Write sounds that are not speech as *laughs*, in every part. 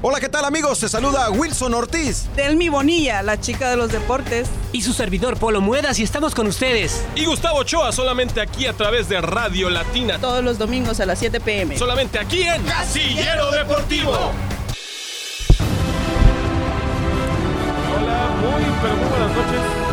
Hola, ¿qué tal amigos? Se saluda Wilson Ortiz. Delmi Bonilla, la chica de los deportes. Y su servidor Polo Muedas y estamos con ustedes. Y Gustavo Ochoa solamente aquí a través de Radio Latina. Todos los domingos a las 7 pm. Solamente aquí en Casillero Deportivo. Hola, muy pero muy buenas noches.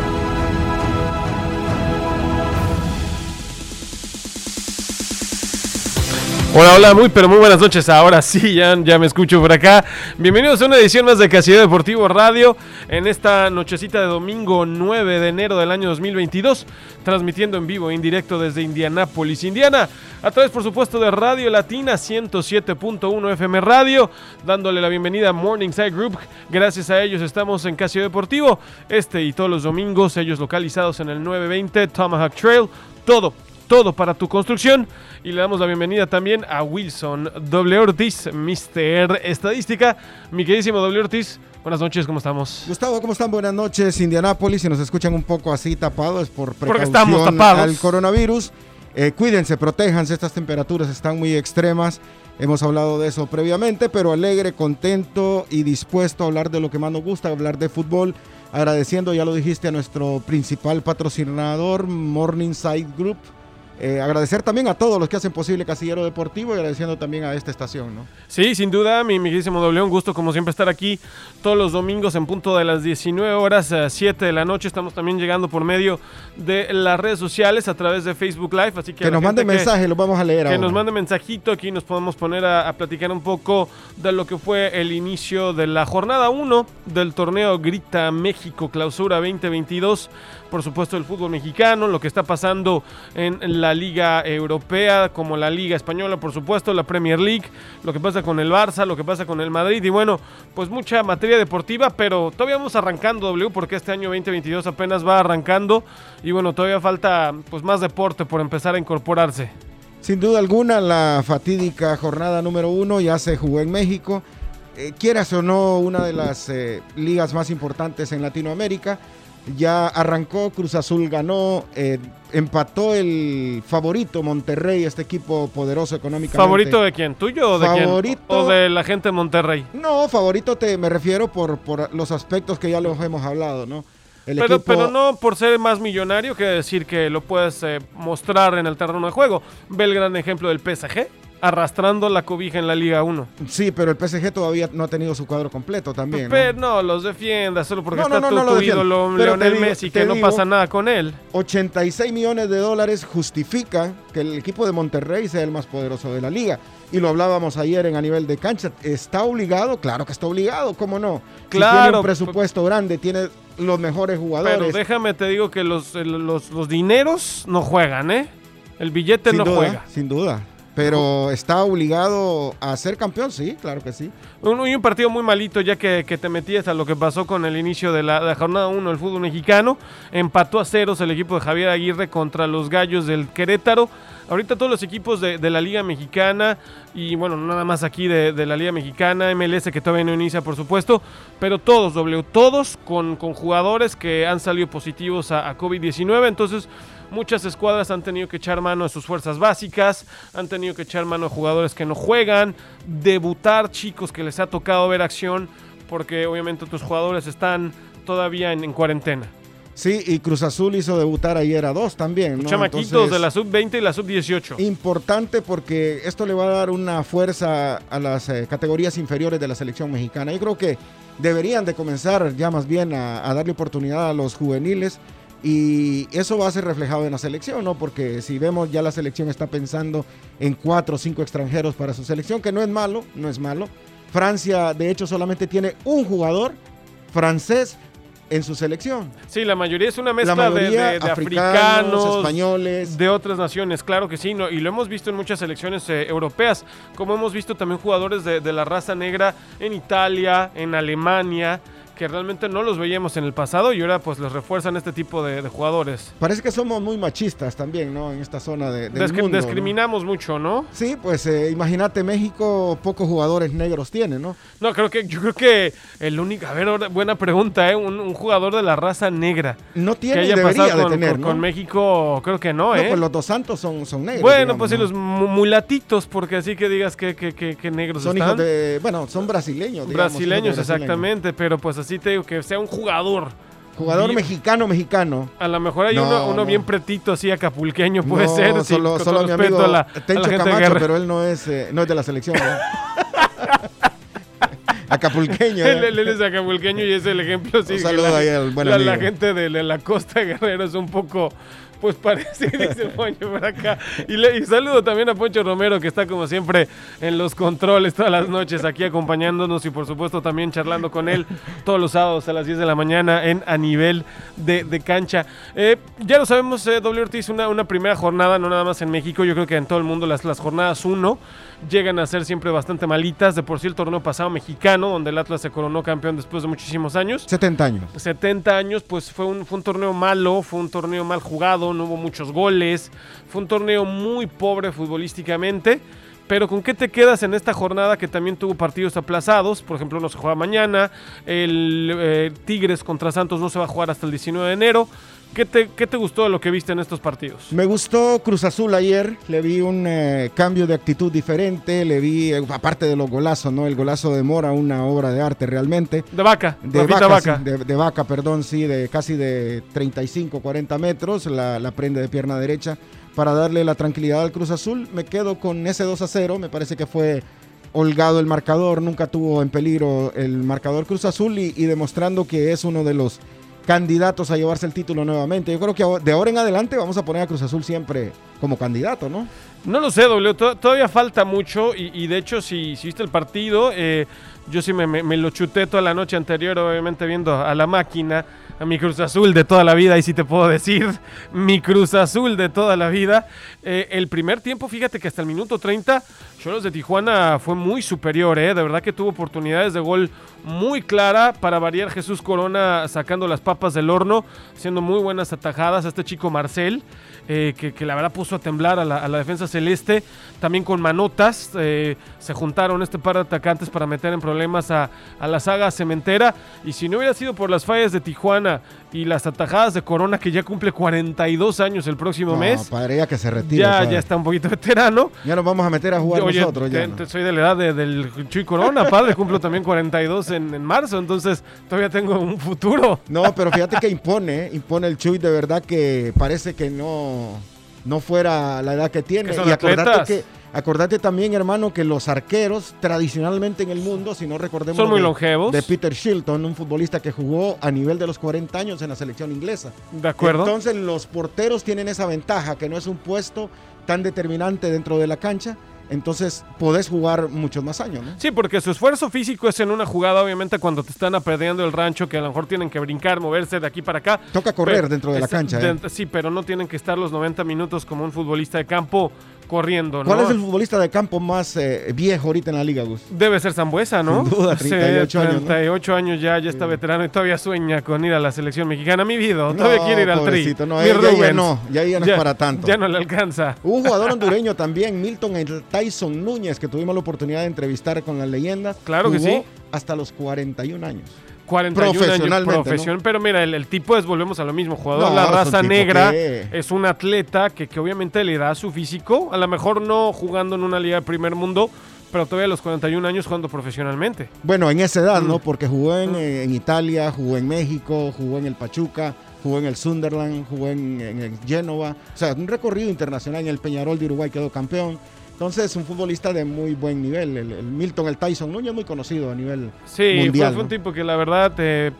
Hola, hola, muy pero muy buenas noches. Ahora sí, ya, me escucho por acá. Bienvenidos a una edición más de Casillero Deportivo Radio en esta nochecita de domingo 9 de enero del año 2022, transmitiendo en vivo e indirecto desde Indianápolis, Indiana, a través por supuesto de Radio Latina 107.1 FM Radio, dándole la bienvenida a Morningside Group. Gracias a ellos estamos en Casillero Deportivo, este y todos los domingos, ellos localizados en el 920 Tomahawk Trail. Todo, todo para tu construcción. Y le damos la bienvenida también a Wilson W. Ortiz, Mr. Estadística. Mi queridísimo W. Ortiz, buenas noches, ¿cómo estamos? Gustavo, ¿cómo están? Buenas noches, Indianápolis. Si nos escuchan un poco así tapados es por Porque estamos tapados. al coronavirus. Eh, cuídense, protéjanse, estas temperaturas están muy extremas. Hemos hablado de eso previamente, pero alegre, contento y dispuesto a hablar de lo que más nos gusta, hablar de fútbol. Agradeciendo, ya lo dijiste, a nuestro principal patrocinador, Morningside Group. Eh, agradecer también a todos los que hacen posible Casillero Deportivo y agradeciendo también a esta estación, ¿no? Sí, sin duda, mi amiguísimo doble, un gusto como siempre estar aquí todos los domingos en punto de las 19 horas, a 7 de la noche. Estamos también llegando por medio de las redes sociales a través de Facebook Live, así que... Que nos mande mensaje, lo vamos a leer Que ahora. nos mande mensajito, aquí nos podemos poner a, a platicar un poco de lo que fue el inicio de la jornada 1 del torneo Grita México Clausura 2022. Por supuesto, el fútbol mexicano, lo que está pasando en la Liga Europea, como la Liga Española, por supuesto, la Premier League, lo que pasa con el Barça, lo que pasa con el Madrid y bueno, pues mucha materia deportiva, pero todavía vamos arrancando, W, porque este año 2022 apenas va arrancando y bueno, todavía falta pues más deporte por empezar a incorporarse. Sin duda alguna, la fatídica jornada número uno ya se jugó en México. Eh, quieras o no, una de las eh, ligas más importantes en Latinoamérica. Ya arrancó, Cruz Azul ganó, eh, empató el favorito Monterrey, este equipo poderoso económicamente. ¿Favorito de quién? ¿Tuyo o de Favorito- quién? ¿O de la gente de Monterrey? No, favorito te me refiero por, por los aspectos que ya los hemos hablado, ¿no? El Pero, equipo- pero no por ser más millonario que decir que lo puedes eh, mostrar en el terreno de juego. Ve el gran ejemplo del PSG, arrastrando la cobija en la Liga 1. Sí, pero el PSG todavía no ha tenido su cuadro completo también. ¿no? Pero no, los defienda solo porque No, está no, tu, no lo tu ídolo Pero Leonel digo- Messi, que no pasa nada con él. 86 millones de dólares justifican que el equipo de Monterrey sea el más poderoso de la liga. Y lo hablábamos ayer en a nivel de cancha. ¿Está obligado? Claro que está obligado, ¿cómo no? Si tiene Claro, un presupuesto grande, tiene los mejores jugadores. Pero déjame te digo que los, los, los dineros no juegan, ¿eh? El billete sin no duda, juega. Sin duda. Pero está obligado a ser campeón, sí, claro que sí. Un, y un partido muy malito ya que, te metías a lo que pasó con el inicio de la, jornada 1 del fútbol mexicano. Empató a ceros el equipo de Javier Aguirre contra los Gallos del Querétaro. Ahorita todos los equipos de, la Liga Mexicana y bueno, nada más aquí de, la Liga Mexicana, MLS que todavía no inicia por supuesto, pero todos, W, todos con, con jugadores que han salido positivos a, a COVID-19. Entonces muchas escuadras han tenido que echar mano a sus fuerzas básicas, han tenido que echar mano a jugadores que no juegan, debutar chicos que les ha tocado ver acción, porque obviamente tus jugadores están todavía en, en cuarentena. Sí, y Cruz Azul hizo debutar ayer a dos también. ¿no? Chamaquitos Entonces, de la sub-20 y la sub-18. Importante porque esto le va a dar una fuerza a las eh, categorías inferiores de la selección mexicana. Yo creo que deberían de comenzar ya más bien a, a darle oportunidad a los juveniles y eso va a ser reflejado en la selección, ¿no? Porque si vemos ya la selección está pensando en cuatro o cinco extranjeros para su selección, que no es malo, no es malo. Francia, de hecho, solamente tiene un jugador francés en su selección. Sí, la mayoría es una mezcla la de- mayoría de, de africanos, africanos, españoles. de otras naciones, claro que sí, no, y lo hemos visto en muchas selecciones eh, europeas, como hemos visto también jugadores de, de la raza negra en Italia, en Alemania, que realmente no los veíamos en el pasado y ahora pues les refuerzan este tipo de, de jugadores. Parece que somos muy machistas también, ¿no? En esta zona de, del Descri- mundo, ¿no? discriminamos mucho, ¿no? Sí, pues eh, imagínate, México pocos jugadores negros tiene, ¿no? No, creo que yo creo que el único, a ver, buena pregunta, ¿eh? Un, un jugador de la raza negra No que tiene y haya debería pasado de con, tener, con- ¿no? con México, creo que no, No, ¿eh? pues los dos santos son, son negros. bueno, digamos, pues sí, los mu- mulatitos, porque así que digas que, que, que, que negros Son están. hijos de, bueno, son brasileños. digamos, brasileños, brasileños. exactamente, pero pues así te digo que sea un jugador. Jugador Bien. mexicano, mexicano. A lo mejor hay No, uno, uno no. bien pretito, así acapulqueño, puede No, ser. sí, solo, con solo mi amigo a la, a la Tencho gente de Camacho, pero él no es, eh, no es de la selección. ¿no? *laughs* Acapulqueño. ¿eh? él- él es acapulqueño y es el ejemplo, sí. Un saludo la, ahí al buen la- la amigo. gente de la costa Guerrero es un poco, pues parece, *laughs* dice Poncho por acá. Y, le- y saludo también a Poncho Romero, que está como siempre en los controles todas las noches aquí acompañándonos y por supuesto también charlando con él todos los sábados a las 10 de la mañana en A Nivel de, de Cancha. Eh, ya lo sabemos, eh, W Ortiz, una, una primera jornada, no nada más en México, yo creo que en todo el mundo las, las jornadas 1 llegan a ser siempre bastante malitas. De por sí el torneo pasado mexicano, donde el Atlas se coronó campeón después de muchísimos años. 70 años. 70 años, pues fue un, fue un torneo malo, fue un torneo mal jugado, no hubo muchos goles, fue un torneo muy pobre futbolísticamente. Pero ¿con qué te quedas en esta jornada que también tuvo partidos aplazados? Por ejemplo, no se juega mañana, el eh, Tigres contra Santos no se va a jugar hasta el 19 de enero. ¿Qué te, ¿Qué te gustó de lo que viste en estos partidos? Me gustó Cruz Azul ayer, le vi un eh, cambio de actitud diferente, le vi, eh, aparte de los golazos, ¿no? El golazo de Mora, una obra de arte realmente. De vaca, De vaca, vaca. sí, de, de vaca, perdón, sí, de casi de 35, 40 metros, la, la prende de pierna derecha para darle la tranquilidad al Cruz Azul. Me quedo con ese 2 a 0, me parece que fue holgado el marcador, nunca tuvo en peligro el marcador Cruz Azul y, y demostrando que es uno de los candidatos a llevarse el título nuevamente. Yo creo que de ahora en adelante vamos a poner a Cruz Azul siempre como candidato, ¿no? No lo sé, W. to- Todavía falta mucho. Y, de hecho, si, viste el partido, eh, yo sí me- me lo chuté toda la noche anterior, obviamente viendo a la máquina, a mi Cruz Azul de toda la vida. Y sí te puedo decir, mi Cruz Azul de toda la vida. Eh, el primer tiempo, fíjate que hasta el minuto 30, Cholos de Tijuana fue muy superior. eh, De verdad que tuvo oportunidades de gol muy clara. Para variar, Jesús Corona sacando las papas del horno, haciendo muy buenas atajadas. A este chico Marcel eh, que, que la verdad puso a temblar a la, a la defensa celeste, también con manotas, eh, se juntaron este par de atacantes para meter en problemas a, a la saga cementera, y si no hubiera sido por las fallas de Tijuana y las atajadas de Corona, que ya cumple 42 años el próximo No, mes, padre, ya que se retire. ya, ya está un poquito *laughs* veterano. Ya nos vamos a meter a jugar Oye, nosotros. Ya, te- ¿no? te- soy de la edad de- del Chuy Corona, padre, cumplo también 42 en, en marzo, entonces todavía tengo un futuro. No, pero fíjate que impone, impone el Chuy de verdad que parece que no, no fuera la edad que tiene. Y acordate atletas. que, acordate también, hermano, que los arqueros tradicionalmente en el mundo, si no recordemos Son muy de, longevos. de Peter Shilton, un futbolista que jugó a nivel de los 40 años en la selección inglesa. De acuerdo. Entonces los porteros tienen esa ventaja, que no es un puesto tan determinante dentro de la cancha. Entonces podés jugar muchos más años, ¿no? Sí, porque su esfuerzo físico es en una jugada, obviamente, cuando te están apedreando el rancho, que a lo mejor tienen que brincar, moverse de aquí para acá. Toca correr Pero- dentro de la es- cancha. ¿eh? de- Sí, pero no tienen que estar los 90 minutos como un futbolista de campo corriendo, ¿no? ¿Cuál es el futbolista de campo más eh, viejo ahorita en la liga, Gus? Debe ser Zambuesa, ¿no? Sin duda, Sí, 38 años, ¿no? 38 años ya, ya está veterano y todavía sueña con ir a la selección mexicana. Mi vida, todavía quiere ir al tri. no, Mi ya, ya- no, ya, ya no es para tanto. Ya no le alcanza. Un jugador hondureño también, Milton Tyson Núñez, que tuvimos la oportunidad de entrevistar con las leyendas. Claro que sí. Hasta los 41 años. 41 años Profesionalmente, profesión, pero mira, el, el tipo es, volvemos a lo mismo, jugador No, la raza negra, que- es un atleta que, que obviamente le da su físico, a lo mejor no jugando en una liga de primer mundo, pero todavía a los 41 años jugando profesionalmente. Bueno, en esa edad, Mm. ¿no? Porque jugó en, eh, en Italia, jugó en México, jugó en el Pachuca, jugó en el Sunderland, jugó en, en el Génova. O sea, un recorrido internacional en el Peñarol de Uruguay quedó campeón. Entonces, un futbolista de muy buen nivel. El, el Milton, el Tyson Núñez, muy conocido a nivel Sí, mundial. fue, fue un tipo que la verdad, eh,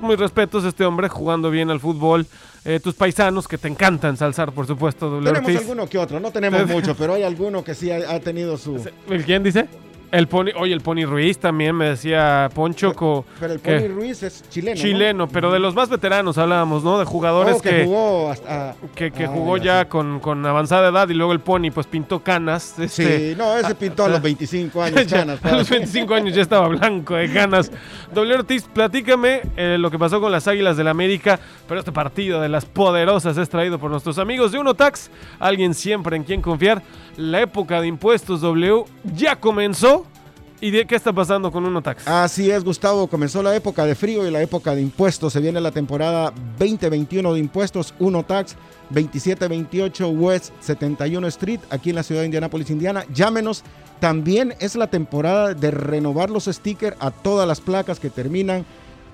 muy respetos a este hombre jugando bien al fútbol. Eh, tus paisanos que te encantan ensalzar, por supuesto, W. Tenemos Ortiz. alguno que otro, no tenemos mucho, *laughs* pero hay alguno que sí ha, ha tenido su... ¿El quién dice? El Pony, oye, el Pony Ruiz también me decía Poncho. Pero el que- Pony Ruiz es chileno. ¿no? chileno, pero de los más veteranos hablábamos, ¿no? De jugadores Oh, que, que, jugó hasta. que, que Ah, jugó ya, sí. con, con avanzada edad y luego el Pony pues pintó canas. Este, Sí, no, ese *laughs* pintó a los 25 años. *laughs* Ya, canas, a los padre. 25 años ya estaba blanco de ganas. Doble Ortiz, platícame eh, lo que pasó con las Águilas del América, pero este partido de las poderosas es traído por nuestros amigos de Unotax, alguien siempre en quien confiar. La época de impuestos W ya comenzó. ¿Y de qué está pasando con Unotax? Así es, Gustavo. Comenzó la época de frío y la época de impuestos. Se viene la temporada 2021 de impuestos. Uno Tax 2728 West 71 Street, aquí en la ciudad de Indianápolis, Indiana. Llámenos. También es la temporada de renovar los stickers a todas las placas que terminan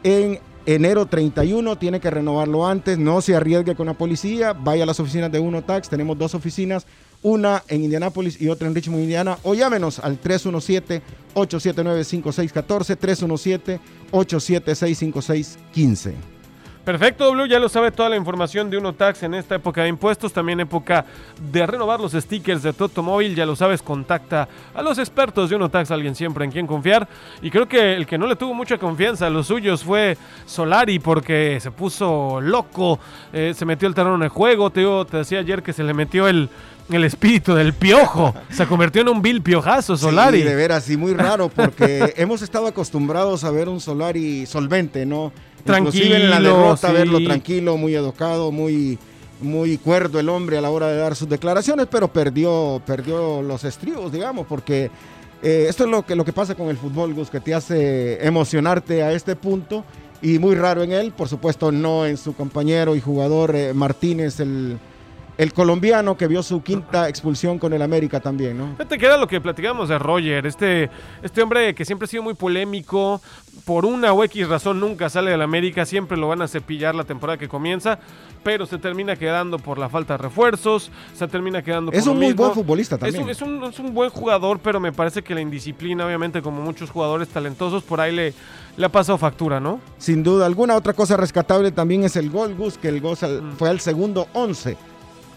en enero 31. Tiene que renovarlo antes. No se arriesgue con la policía. Vaya a las oficinas de Uno Tax. Tenemos dos oficinas. Una en Indianápolis y otra en Richmond, Indiana. O llámenos al 317-879-5614, 317-876-5615. Perfecto, W, ya lo sabe toda la información de Unotax en esta época de impuestos, también época de renovar los stickers de tu automóvil, ya lo sabes, contacta a los expertos de Unotax, alguien siempre en quien confiar. Y creo que el que no le tuvo mucha confianza a los suyos fue Solari porque se puso loco, eh, se metió el terreno en el juego, te, digo, te decía ayer que se le metió el, el espíritu del piojo, se convirtió en un vil piojazo Solari. Sí, de veras, y muy raro porque *laughs* hemos estado acostumbrados a ver un Solari solvente, ¿no? Inclusive en la Tranquilo, derrota, sí. verlo tranquilo, muy educado, muy, muy cuerdo el hombre a la hora de dar sus declaraciones, pero perdió, perdió los estribos, digamos, porque eh, esto es lo que, lo que pasa con el fútbol, Gus, que te hace emocionarte a este punto y muy raro en él, por supuesto no en su compañero y jugador eh, Martínez, el, el colombiano que vio su quinta expulsión con el América también, ¿no? Fíjate que era lo que platicábamos de Roger, este, este hombre que siempre ha sido muy polémico, por una o X razón nunca sale del América, siempre lo van a cepillar la temporada que comienza, pero se termina quedando por la falta de refuerzos, se termina quedando Es por un lo muy mismo. buen futbolista Es también. un, es, un, es un buen jugador, pero me parece que la indisciplina, obviamente, como muchos jugadores talentosos, por ahí le, le ha pasado factura, ¿no? Sin duda alguna, otra cosa rescatable también es el gol, Gus, que el gol Mm. fue al segundo 11.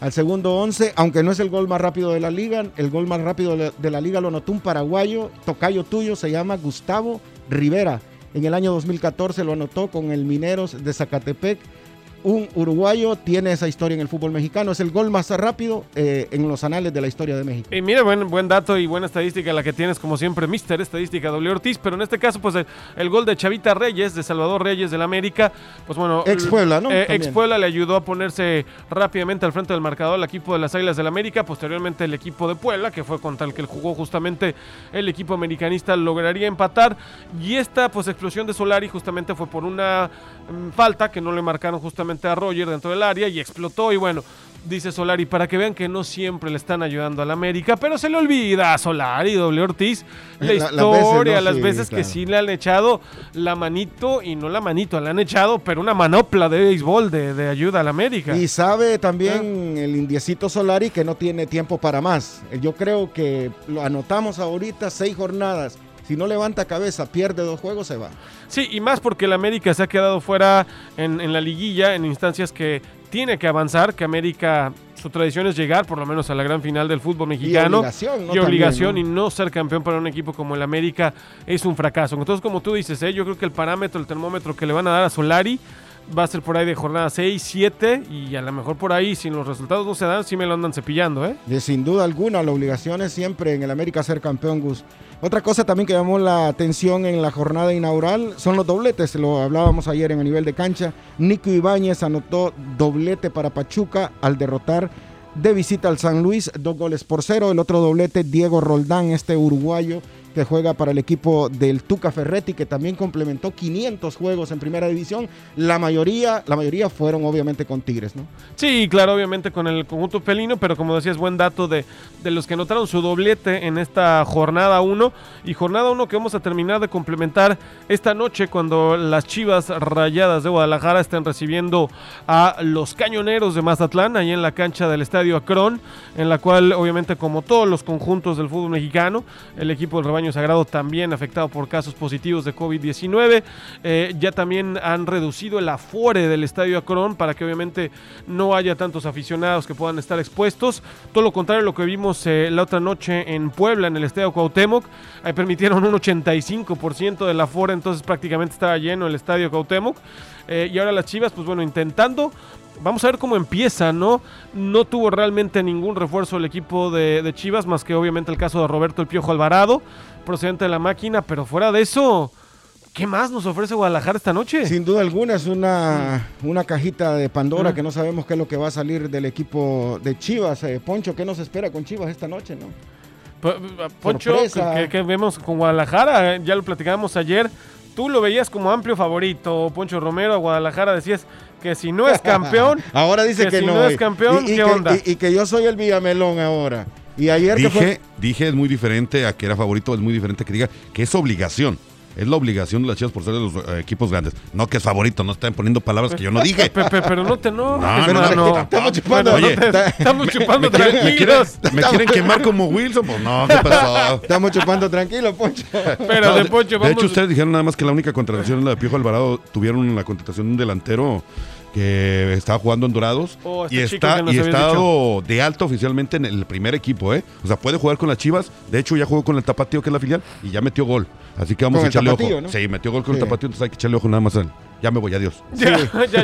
Al segundo 11, aunque no es el gol más rápido de la liga, el gol más rápido de la, liga lo anotó un paraguayo, tocayo tuyo, se llama Gustavo Rivera. En el año 2014 lo anotó con el Mineros de Zacatepec. Un uruguayo tiene esa historia en el fútbol mexicano. Es el gol más rápido eh, en los anales de la historia de México. Y mira, buen, buen dato y buena estadística la que tienes, como siempre, Mister Estadística W Ortiz, pero en este caso, pues el, el gol de Chavita Reyes, de Salvador Reyes del América, pues bueno. Ex Puebla, ¿no? eh, ex Puebla le ayudó a ponerse rápidamente al frente del marcador al equipo de las Águilas del América, posteriormente el equipo de Puebla, que fue contra el que jugó justamente el equipo americanista, lograría empatar. Y esta, pues, explosión de Solari justamente fue por una mm, falta que no le marcaron justamente a Roger dentro del área y explotó. Y bueno, dice Solari, para que vean que no siempre le están ayudando al América, pero se le olvida a Solari, doble Ortiz, la, La- las historia, veces, ¿no? las Sí, veces que sí le han echado la manito, y no la manito, le han echado, pero una manopla de béisbol de, de ayuda al América. Y sabe también el indiecito Solari que no tiene tiempo para más. Yo creo que lo anotamos ahorita, seis jornadas. Si no levanta cabeza, pierde dos juegos, se va. Sí, y más porque el América se ha quedado fuera en, en la liguilla, en instancias que tiene que avanzar, que América, su tradición es llegar por lo menos a la gran final del fútbol mexicano. obligación, ¿no? Y obligación, También, y no ser campeón para un equipo como el América es un fracaso. Entonces, como tú dices, ¿eh? yo creo que el parámetro, el termómetro que le van a dar a Solari va a ser por ahí de jornada 6, 7, y a lo mejor por ahí, si los resultados no se dan, sí me lo andan cepillando, ¿eh? De sin duda alguna, la obligación es siempre en el América ser campeón, Gus. Otra cosa también que llamó la atención en la jornada inaugural son los dobletes. Lo hablábamos ayer en el nivel de cancha. Nico Ibáñez anotó doblete para Pachuca al derrotar de visita al San Luis, dos goles por cero. El otro doblete, Diego Roldán, este uruguayo que juega para el equipo del Tuca Ferretti, que también complementó 500 juegos en primera división. La mayoría, la mayoría fueron obviamente con Tigres, ¿no? Sí, claro, obviamente con el conjunto felino, pero como decías, buen dato de, de los que anotaron su doblete en esta jornada 1 y jornada 1 que vamos a terminar de complementar esta noche cuando las Chivas Rayadas de Guadalajara estén recibiendo a los Cañoneros de Mazatlán, ahí en la cancha del Estadio Acron, en la cual obviamente como todos los conjuntos del fútbol mexicano, el equipo del rebaño sagrado también afectado por casos positivos de COVID-19. Eh, ya también han reducido el afore del Estadio Acron para que obviamente no haya tantos aficionados que puedan estar expuestos. Todo lo contrario a lo que vimos eh, la otra noche en Puebla, en el Estadio Cuauhtémoc. Ahí permitieron un 85% del afore, entonces prácticamente estaba lleno el Estadio Cuauhtémoc. Eh, y ahora las Chivas, pues bueno, intentando vamos a ver cómo empieza, ¿no? No tuvo realmente ningún refuerzo el equipo de, de, Chivas, más que obviamente el caso de Roberto El Piojo Alvarado, procedente de la máquina, pero fuera de eso, ¿qué más nos ofrece Guadalajara esta noche? Sin duda alguna es una, una cajita de Pandora mm. que no sabemos qué es lo que va a salir del equipo de Chivas. Eh, Poncho, ¿qué nos espera con Chivas esta noche, no? Poncho, que, que, vemos con Guadalajara, ya lo platicábamos ayer, tú lo veías como amplio favorito, Poncho Romero, a Guadalajara decías que si no es campeón, *laughs* ahora dice que, si no, es campeón, y, y ¿qué que, onda? Y, y, que yo soy el Villamelón ahora. Y ayer dije, que fue... dije es muy diferente a que era favorito, es muy diferente que diga que es obligación. Es la obligación de las Chivas por ser de los eh, equipos grandes. No que es favorito, no están poniendo palabras que yo no dije. Pero, pero, pero no te no. No, no, no. Estamos chupando. Oye, no te- estamos chupando ¿Me quieren, me, quieren, tranquilos. me quieren quemar como Wilson? Pues no, ¿qué pasó? Estamos chupando tranquilo, Poncho. Pero No, de Poncho, de vamos. hecho, ustedes dijeron nada más que la única contratación es la de Piojo Alvarado. Tuvieron la contratación de un delantero que estaba jugando en Dorados Oh, este y está y estado de alto oficialmente en el primer equipo, ¿eh? O sea, puede jugar con las Chivas. De hecho, ya jugó con el Tapatío, que es la filial, y ya metió gol. Así que vamos Con a el echarle Tapatío, ojo. ¿no? Sí, metió gol con Sí. el Tapatío, entonces hay que echarle ojo nada más a él. Ya me voy, adiós. *laughs* Ya,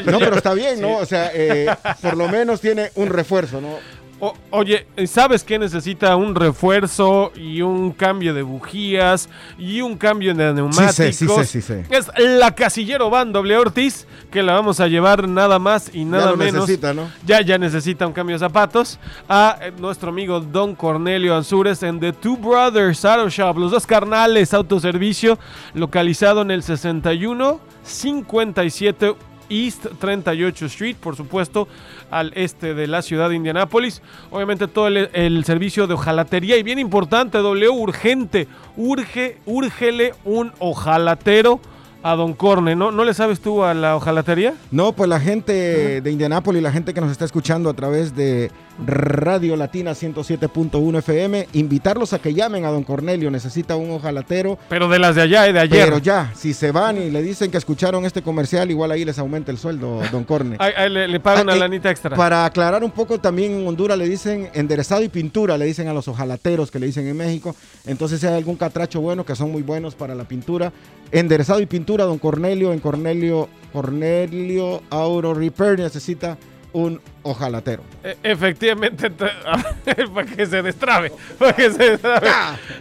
No, pero está bien, ¿no? O sea, eh, por lo menos tiene un refuerzo, ¿no? O- oye, ¿sabes qué necesita un refuerzo y un cambio de bujías y un cambio de neumáticos? Sí sé, sí sé, sí sé. Es la Casillero Van doble Ortiz, que la vamos a llevar nada más y nada ya lo menos. necesita, ¿no? Ya, ya necesita un cambio de zapatos. A eh, nuestro amigo Don Cornelio Ansures en The Two Brothers Auto Shop, los dos carnales autoservicio, localizado en el 61 57 East 38 Street, por supuesto, al este de la ciudad de Indianápolis. Obviamente todo el, servicio de ojalatería y bien importante, W urgente, urge, úrgele un ojalatero a Don Corne, ¿no? ¿No le sabes tú a la ojalatería? No, pues la gente de Indianápolis, la gente que nos está escuchando a través de Radio Latina 107.1 FM, invitarlos a que llamen a don Cornelio, necesita un ojalatero, Pero de las de allá y de ayer. pero ya, si se van y le dicen que escucharon este comercial, igual ahí les aumenta el sueldo, don Corne. Ahí- ahí le, le pagan Ah, una eh, lanita extra. Para aclarar un poco, también en Honduras le dicen enderezado y pintura, le dicen a los ojalateros que le dicen en México. Entonces, si hay algún catracho bueno, que son muy buenos para la pintura, enderezado y pintura, don Cornelio, en Cornelio, Cornelio Auro Repair necesita un ojalatero. E- efectivamente, te- *laughs* para que se destrabe. Para que se destrabe.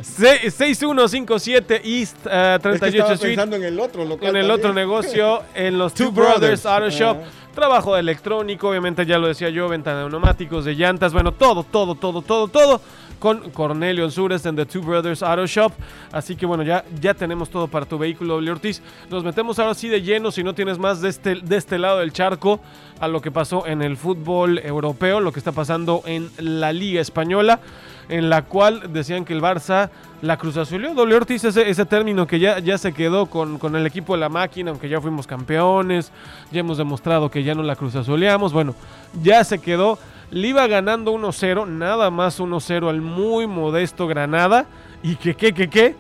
Se- 6157 East eh, Es que 38 estaba Street. pensando en el otro local en el también. otro negocio, *laughs* en los Two, Two Brothers, Brothers. Auto Shop. Ah. Trabajo de electrónico, obviamente ya lo decía yo, venta de neumáticos, de llantas, bueno, todo, todo, todo, todo, todo. Con Cornelio Ansures en The Two Brothers Auto Shop. Así que bueno, ya, ya tenemos todo para tu vehículo, W. Ortiz. Nos metemos ahora sí de lleno, si no tienes más de este, de este lado del charco, a lo que pasó en el fútbol europeo, lo que está pasando en la Liga Española, en la cual decían que el Barça la Cruz Azulió. W. Ortiz, ese, ese término que ya, ya se quedó con, con el equipo de la máquina, aunque ya fuimos campeones, ya hemos demostrado que ya no la Cruz Azuleamos. Bueno, ya se quedó. Le iba ganando 1-0, nada más 1-0 al muy modesto Granada. Y que, que, que, que,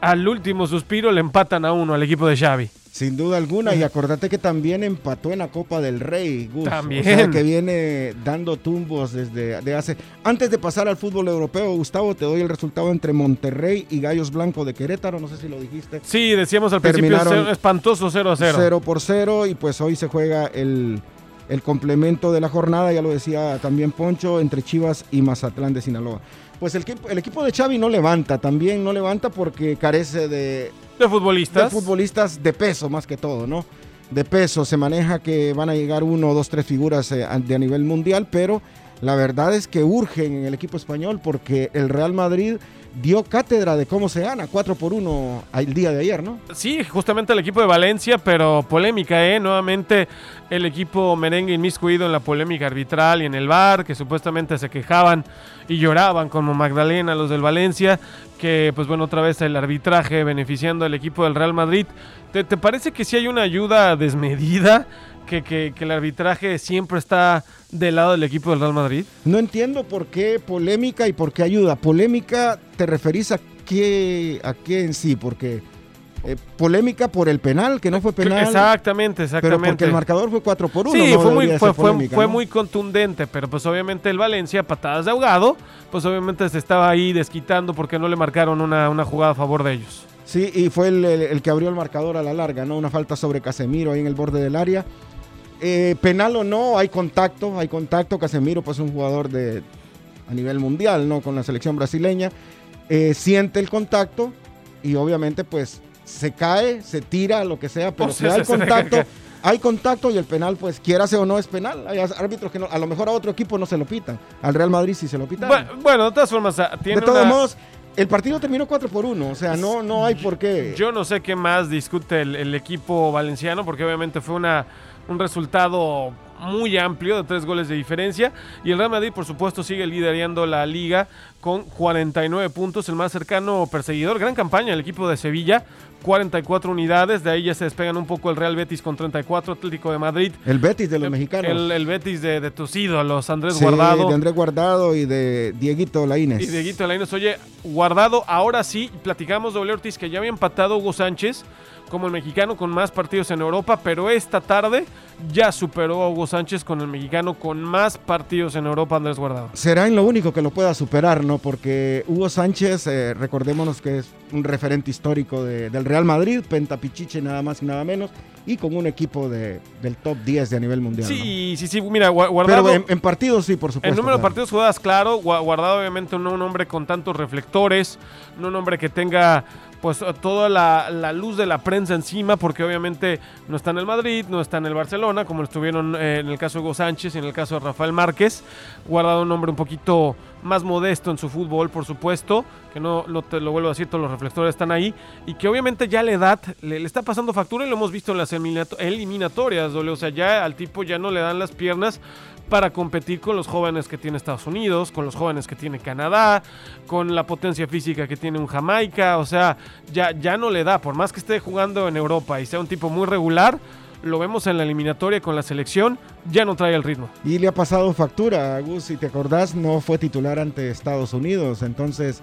al último suspiro le empatan a uno al equipo de Xavi. Sin duda alguna, y acordate que también empató en la Copa del Rey, Gus. También. O sea, que viene dando tumbos desde de hace... Antes de pasar al fútbol europeo, Gustavo, te doy el resultado entre Monterrey y Gallos Blanco de Querétaro, no sé si lo dijiste. Sí, decíamos al Terminaron principio, cero- espantoso 0-0. 0 por 0 y pues hoy se juega el, el complemento de la jornada, ya lo decía también Poncho, entre Chivas y Mazatlán de Sinaloa. Pues el, equipo- el equipo de Xavi no levanta, también no levanta porque carece de, De de futbolistas. futbolistas de peso más que todo, ¿no? De peso, se maneja que van a llegar uno, dos, tres figuras eh, de a nivel mundial, pero la verdad es que urgen en el equipo español porque el Real Madrid dio cátedra de cómo se gana, 4 por 1 el día de ayer, ¿no? Sí, justamente el equipo de Valencia, pero polémica, ¿eh? Nuevamente el equipo merengue inmiscuido en la polémica arbitral y en el bar, que supuestamente se quejaban y lloraban como Magdalena los del Valencia, que pues bueno, otra vez el arbitraje beneficiando al equipo del Real Madrid. ¿Te, parece que sí hay una ayuda desmedida? Que, que- que el arbitraje siempre está del lado del equipo del Real Madrid? No entiendo por qué polémica y por qué ayuda. Polémica, ¿te referís a qué, a qué en sí? Porque eh, polémica por el penal, que no fue penal. Exactamente, Pero exactamente. porque el marcador fue 4 por 1. Sí, fue, muy, fue, muy contundente, pero pues obviamente el Valencia, patadas de ahogado, pues obviamente se estaba ahí desquitando porque no le marcaron una, una jugada a favor de ellos. Sí, y fue el, el- el que abrió el marcador a la larga, ¿no? Una falta sobre Casemiro ahí en el borde del área. Eh, penal o no, hay contacto, hay contacto. Casemiro, pues un jugador de a nivel mundial, ¿no? Con la selección brasileña. Eh, siente el contacto y obviamente, pues se cae, se tira, lo que sea, pero *laughs* si hay contacto, hay contacto y el penal, pues quiera o no es penal. Hay árbitros que no- a lo mejor a otro equipo no se lo pitan. Al Real Madrid sí se lo pitan. Bueno, bueno, de todas formas, ah, tiene de todos una- modos, el partido terminó 4 por 1, o sea, no, no hay por qué. Yo no sé qué más discute el, el equipo valenciano, porque obviamente fue una, un resultado muy amplio de tres goles de diferencia. Y el Real Madrid, por supuesto, sigue liderando la liga con 49 puntos, el más cercano perseguidor. Gran campaña el equipo de Sevilla, 44 unidades. De ahí ya se despegan un poco el Real Betis con 34, Atlético de Madrid. El Betis de los mexicanos. El, el Betis de, de tus ídolos, Andrés Sí, Guardado. De Andrés Guardado y de Dieguito Laínez. Y Dieguito Lainez, oye, guardado, ahora sí, platicamos doble Ortiz que ya había empatado Hugo Sánchez como el mexicano con más partidos en Europa, pero esta tarde ya superó a Hugo Sánchez con el mexicano con más partidos en Europa, Andrés Guardado. Será en lo único que lo pueda superar, ¿no? Porque Hugo Sánchez, eh, recordémonos que es un referente histórico de- del Real Madrid, pentapichiche nada más y nada menos, y con un equipo de, del top 10 de a nivel mundial. Sí, sí, sí, mira. Guardado... Pero en, en partidos sí, por supuesto. El número de partidos jugadas, claro. Gua- Guardado, obviamente, no un hombre con tantos reflectores. No un hombre que tenga pues toda la, la luz de la prensa encima, porque obviamente no está en el Madrid, no está en el Barcelona, como estuvieron eh, en el caso de Hugo Sánchez y en el caso de Rafael Márquez. Guardado un hombre un poquito más modesto en su fútbol, por supuesto, que no, no te lo vuelvo a decir, todos los reflectores están ahí, y que obviamente ya la edad le, está pasando factura y lo hemos visto en las eliminato- eliminatorias, o sea, ya al tipo ya no le dan las piernas para competir con los jóvenes que tiene Estados Unidos, con los jóvenes que tiene Canadá, con la potencia física que tiene un Jamaica, o sea, ya, ya no le da, por más que esté jugando en Europa y sea un tipo muy regular, lo vemos en la eliminatoria con la selección, ya no trae el ritmo. Y le ha pasado factura, Gus, si te acordás, no fue titular ante Estados Unidos. Entonces,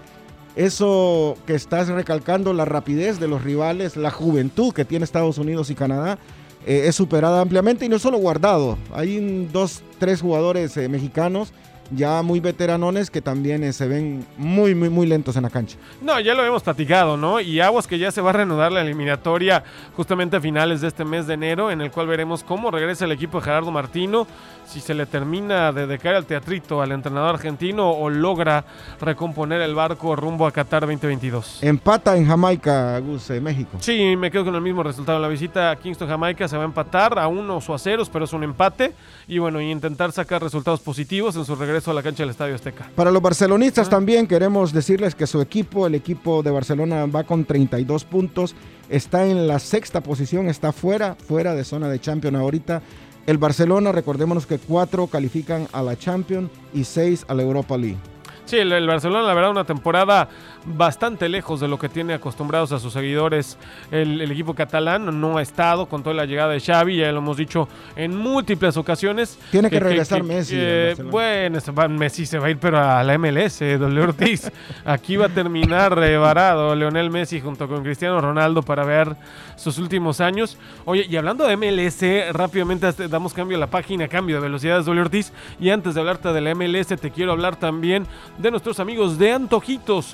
eso que estás recalcando, la rapidez de los rivales, la juventud que tiene Estados Unidos y Canadá, eh, es superada ampliamente y no solo guardado. Hay dos, tres jugadores eh, mexicanos ya muy veteranones que también eh, se ven muy, muy, muy lentos en la cancha. No, ya lo hemos platicado, ¿no? Y aguas que ya se va a reanudar la eliminatoria justamente a finales de este mes de enero, en el cual veremos cómo regresa el equipo de Gerardo Martino, si se le termina de, de caer al teatrito al entrenador argentino o logra recomponer el barco rumbo a Qatar 2022. Empata en Jamaica, Gus, eh, México. Sí, me quedo con el mismo resultado. La visita a Kingston, Jamaica se va a empatar a unos o a ceros, pero es un empate. Y bueno, intentar sacar resultados positivos en su regreso a la cancha del Estadio Azteca. Para los barcelonistas también queremos decirles que su equipo, el equipo de Barcelona, va con 32 puntos, está en la sexta posición, está fuera, fuera de zona de Champions ahorita. El Barcelona, recordémonos que cuatro califican a la Champions y seis a la Europa League. Sí, el, el Barcelona, la verdad, una temporada bastante lejos de lo que tiene acostumbrados a sus seguidores el, el equipo catalán. No ha estado con toda la llegada de Xavi, ya lo hemos dicho en múltiples ocasiones. Tiene que regresar Messi eh, bueno, Messi se va a ir, pero a la MLS, eh, doble Ortiz. *laughs* Aquí va a terminar eh, varado Leonel Messi junto con Cristiano Ronaldo para ver sus últimos años. Oye, y hablando de MLS, rápidamente damos cambio a la página, cambio de velocidades, doble Ortiz. Y antes de hablarte de la MLS, te quiero hablar también de nuestros amigos de Antojitos,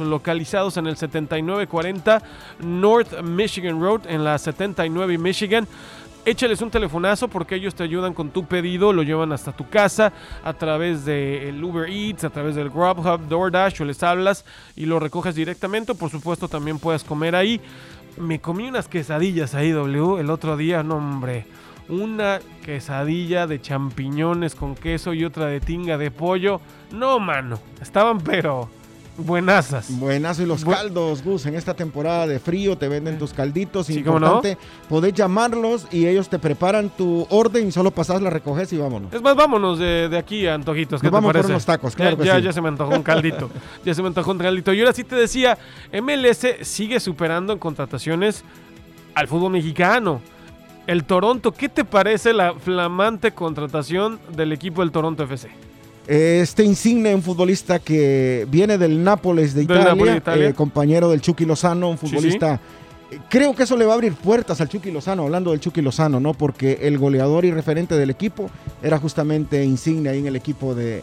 en el 7940 North Michigan Road, en la 79 y Michigan. Échales un telefonazo porque ellos te ayudan con tu pedido, lo llevan hasta tu casa a través del Uber Eats, a través del Grubhub, DoorDash o les hablas y lo recoges directamente. Por supuesto, también puedes comer ahí. Me comí unas quesadillas ahí, W, el otro día, no hombre. Una quesadilla de champiñones con queso y otra de tinga de pollo. No, mano. Estaban pero buenazas. Buenazo y los Bu- caldos, Gus, en esta temporada de frío te venden tus calditos. Sí, ¿cómo no? importante, podés llamarlos y ellos te preparan tu orden y solo pasás, la recoges y vámonos. Es más, vámonos de, de aquí a Antojitos. ¿Qué Nos te vamos por parece? unos tacos, claro ya, que ya, sí. ya se me antojó un caldito. *laughs* ya se me antojó un caldito. Y ahora sí te decía, MLS sigue superando en contrataciones al fútbol mexicano. el Toronto. ¿Qué te parece la flamante contratación del equipo del Toronto FC? Este insigne, un futbolista que viene del Nápoles de Italia, eh, compañero del Chucky Lozano, un Sí, sí. futbolista. eh, Creo que eso le va a abrir puertas al Chucky Lozano, hablando del Chucky Lozano, ¿no? Porque el goleador y referente del equipo era justamente insigne ahí en el equipo de,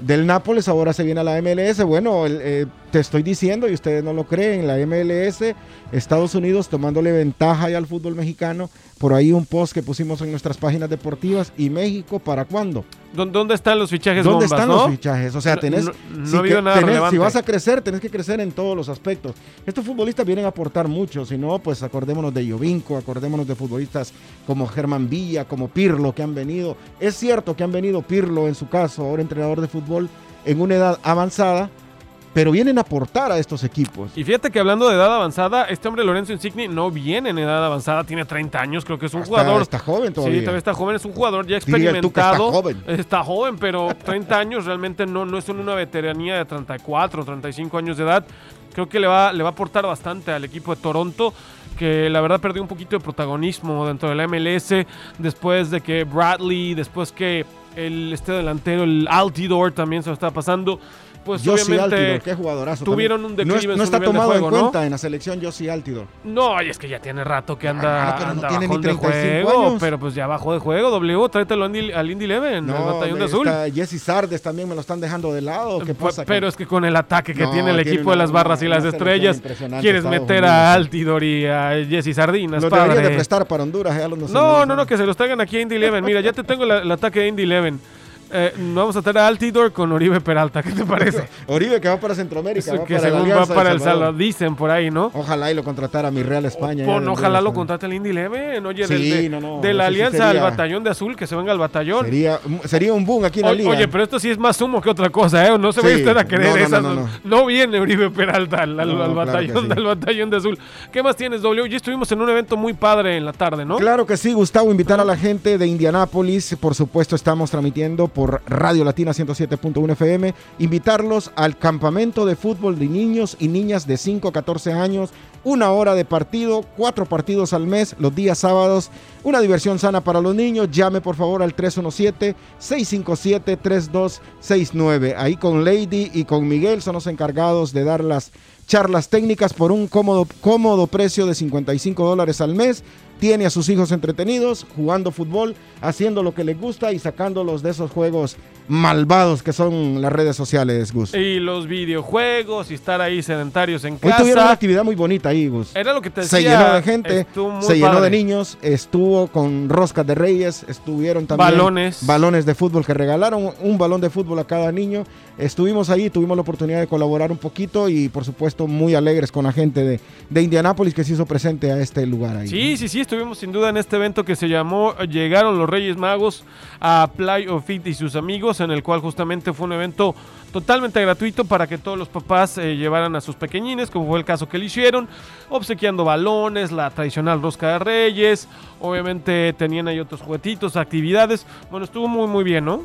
del Nápoles, ahora se viene a la MLS. Bueno, el, eh, te estoy diciendo, y ustedes no lo creen, la MLS, Estados Unidos tomándole ventaja ya al fútbol mexicano. Por ahí un post que pusimos en nuestras páginas deportivas. ¿Y México para cuándo? ¿Dó- ¿Dónde están los fichajes ¿Dónde bombas, están no? los fichajes? O sea, No- tenés, no- no si, que- tenés- si vas a crecer, tenés que crecer en todos los aspectos. Estos futbolistas vienen a aportar mucho, si no, pues acordémonos de Jovinco, acordémonos de futbolistas como Germán Villa, como Pirlo, que han venido. Es cierto que han venido Pirlo, en su caso, ahora entrenador de fútbol, en una edad avanzada, pero vienen a aportar a estos equipos. Y fíjate que hablando de edad avanzada, este hombre Lorenzo Insigni no viene en edad avanzada, tiene 30 años, creo que es un jugador. está joven Sí, todavía. todavía está joven, es un jugador ya que está experimentado. joven. Está joven, pero 30 *laughs* años realmente no, no es una veteranía de 34, 35 años de edad. Creo que le va, le va a aportar bastante al equipo de Toronto, que la verdad perdió un poquito de protagonismo dentro de la MLS después de que Bradley, después que el este delantero, el Altidore también se lo estaba pasando. Pues Josie obviamente Altidor, qué jugadorazo. tuvieron también. un No es- declive en No, su está nivel de tomado juego, en ¿no? cuenta en la selección Josie Altidor. No, y es que ya tiene rato que anda, Ah, pero no anda tiene ni bajón de 35 juego, años. pero pues ya bajó de juego, W, tráetelo al Indy, Indy Eleven, el batallón de azul. Jesse Sardes también me lo están dejando de lado. ¿Qué Pues, pasa? pero es que con el ataque que No, tiene el equipo de las barras y las estrellas, quieres meter a. Altidor y a Jesse Sardinas, Lo deberían de prestar para Honduras. los No, no, no, que se los traigan aquí a Indy Eleven. Mira, ya te tengo el ataque de Indy Eleven. Eh, vamos a traer a Altidor con Oribe Peralta, ¿qué te parece? *laughs* Oribe que va para Centroamérica. Va que para según va para el Salvador. Dicen por ahí, ¿no? Ojalá y lo contratara mi Real España. de ojalá lo contrate el Indy Eleven. Oye, Sí, del- de, no, no, de la alianza al sería- batallón de azul, que se venga al batallón. Sería, sería un boom aquí en la liga. oye, pero esto sí es más humo que otra cosa, ¿eh? No se Sí, vaya usted a no, esas. no, No, no, no viene Uribe Peralta al, al- al batallón, sí. al batallón de azul. ¿Qué más tienes, W? Ya estuvimos en un evento muy padre en la tarde, ¿no? Claro que sí, Gustavo, invitar a la gente de Indianápolis, por supuesto estamos transmitiendo por Radio Latina 107.1 FM, invitarlos al campamento de fútbol de niños y niñas de 5 a 14 años, una hora de partido, cuatro partidos al mes, los días sábados, una diversión sana para los niños, llame por favor al 317-657-3269, ahí con Lady y con Miguel son los encargados de dar las charlas técnicas por un cómodo, cómodo precio de 55 dólares al mes. Tiene a sus hijos entretenidos, jugando fútbol, haciendo lo que les gusta y sacándolos de esos juegos malvados que son las redes sociales, Gus. Y los videojuegos y estar ahí sedentarios en Hoy tuvieron una casa. actividad muy bonita ahí, Gus. Era lo que te decía. Se llenó de gente, se llenó padre. de niños, estuvo con roscas de reyes, estuvieron también Balones. balones de fútbol que regalaron un balón de fútbol a cada niño. Estuvimos ahí, tuvimos la oportunidad de colaborar un poquito y por supuesto muy alegres con la gente de, de Indianápolis que se hizo presente a este lugar ahí. Sí, sí, sí, estuvimos sin duda en este evento que se llamó Llegaron los Reyes Magos a Play of Fit y sus amigos, en el cual justamente fue un evento totalmente gratuito para que todos los papás eh, llevaran a sus pequeñines, como fue el caso que le hicieron, obsequiando balones, la tradicional rosca de Reyes, obviamente tenían ahí otros juguetitos, actividades. Bueno, estuvo muy, muy bien, ¿no?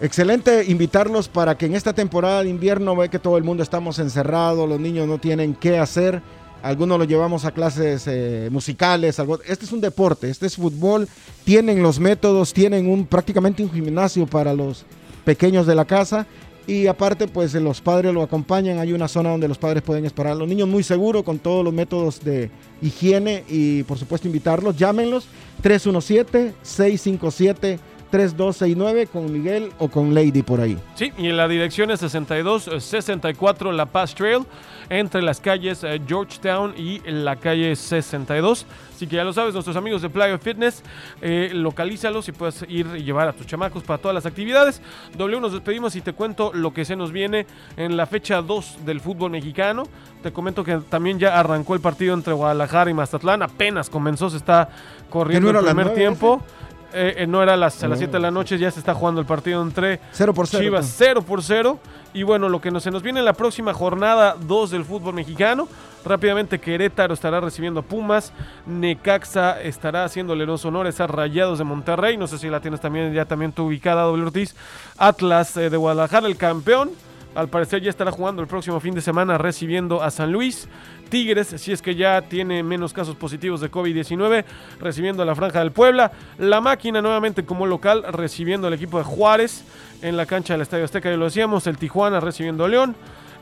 Excelente invitarlos para que en esta temporada de invierno ve que todo el mundo estamos encerrados, los niños no tienen qué hacer, algunos los llevamos a clases eh, musicales, algo. este es un deporte, este es fútbol, tienen los métodos, tienen un prácticamente un gimnasio para los pequeños de la casa y aparte pues los padres lo acompañan, hay una zona donde los padres pueden esperar a los niños muy seguro con todos los métodos de higiene y por supuesto invitarlos, llámenlos 317 657 3269 con Miguel o con Lady por ahí. Sí, y en la dirección es 62 eh, 64 La Paz Trail, entre las calles eh, Georgetown y la calle 62. Así que ya lo sabes, nuestros amigos de Playa Fitness, eh, localízalos y puedes ir y llevar a tus chamacos para todas las actividades. W, nos despedimos y te cuento lo que se nos viene en la fecha 2 del fútbol mexicano. Te comento que también ya arrancó el partido entre Guadalajara y Mazatlán, apenas comenzó, se está corriendo ¿Que no el primer tiempo. Eh, eh, no era a las, a las No. 7 de la noche, ya se está jugando el partido entre 0 por 0. Chivas 0 por 0. Y bueno, lo que nos, se nos viene en la próxima jornada 2 del fútbol mexicano. Rápidamente Querétaro estará recibiendo a Pumas. Necaxa estará haciéndole los honores a Rayados de Monterrey. No sé si la tienes también ya también tú ubicada, doble Ortiz. Atlas eh, de Guadalajara, el campeón. Al parecer ya estará jugando el próximo fin de semana recibiendo a San Luis. Tigres, si es que ya tiene menos casos positivos de COVID-19, recibiendo a la Franja del Puebla. La máquina nuevamente como local, recibiendo al equipo de Juárez en la cancha del Estadio Azteca, ya lo decíamos. El Tijuana recibiendo a León.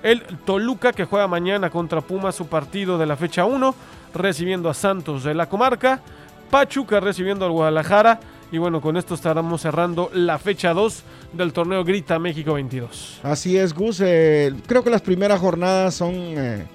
El Toluca que juega mañana contra Puma su partido de la fecha 1, recibiendo a Santos de la comarca. Pachuca recibiendo al Guadalajara. Y bueno, con esto estaremos cerrando la fecha 2 del torneo Grita México 22. Así es, Gus. eh, creo que las primeras jornadas son eh,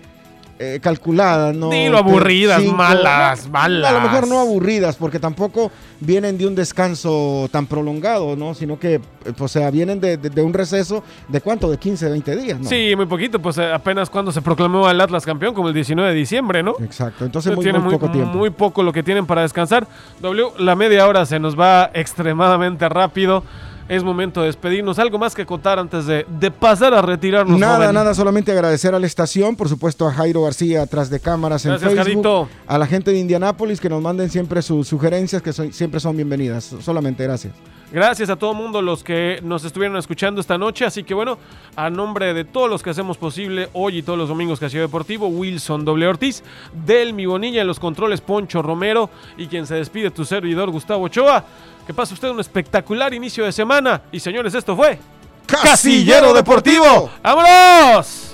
eh, calculadas, ¿no? Dilo, aburridas, Cinco- malas, no, malas. A lo mejor no aburridas, porque tampoco vienen de un descanso tan prolongado, ¿no? Sino que, eh, o sea, vienen de, de- de un receso de cuánto, de 15, 20 días, ¿no? Sí, muy poquito, pues eh, apenas cuando se proclamó al Atlas campeón, como el 19 de diciembre, ¿no? Exacto, entonces muy, tiene muy poco tiempo. muy poco lo que tienen para descansar. W, la media hora se nos va extremadamente rápido. Es momento de despedirnos. ¿Algo más que contar antes de, de pasar a retirarnos? Nada, joven? nada, solamente agradecer a la estación, por supuesto a Jairo García atrás de cámaras en Gracias, Facebook, Jarito. a la gente de Indianápolis que nos manden siempre sus sugerencias, que son- siempre son bienvenidas. Solamente gracias. Gracias a todo el mundo los que nos estuvieron escuchando esta noche. Así que bueno, a nombre de todos los que hacemos posible hoy y todos los domingos que ha sido deportivo, Wilson W. Ortiz, Del Mi Bonilla en los controles, Poncho Romero y quien se despide, tu servidor Gustavo Ochoa. Que pase usted un espectacular inicio de semana. Y señores, esto fue Casillero Deportivo. ¡Vámonos!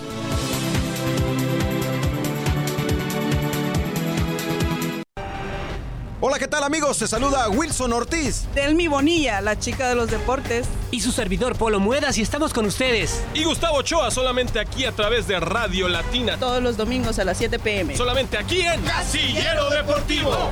Hola, ¿qué tal amigos? Se saluda Wilson Ortiz. Delmi Bonilla, la chica de los deportes. Y su servidor Polo Muedas y estamos con ustedes. Y Gustavo Ochoa solamente aquí a través de Radio Latina. Todos los domingos a las 7 pm. Solamente aquí en Casillero Deportivo.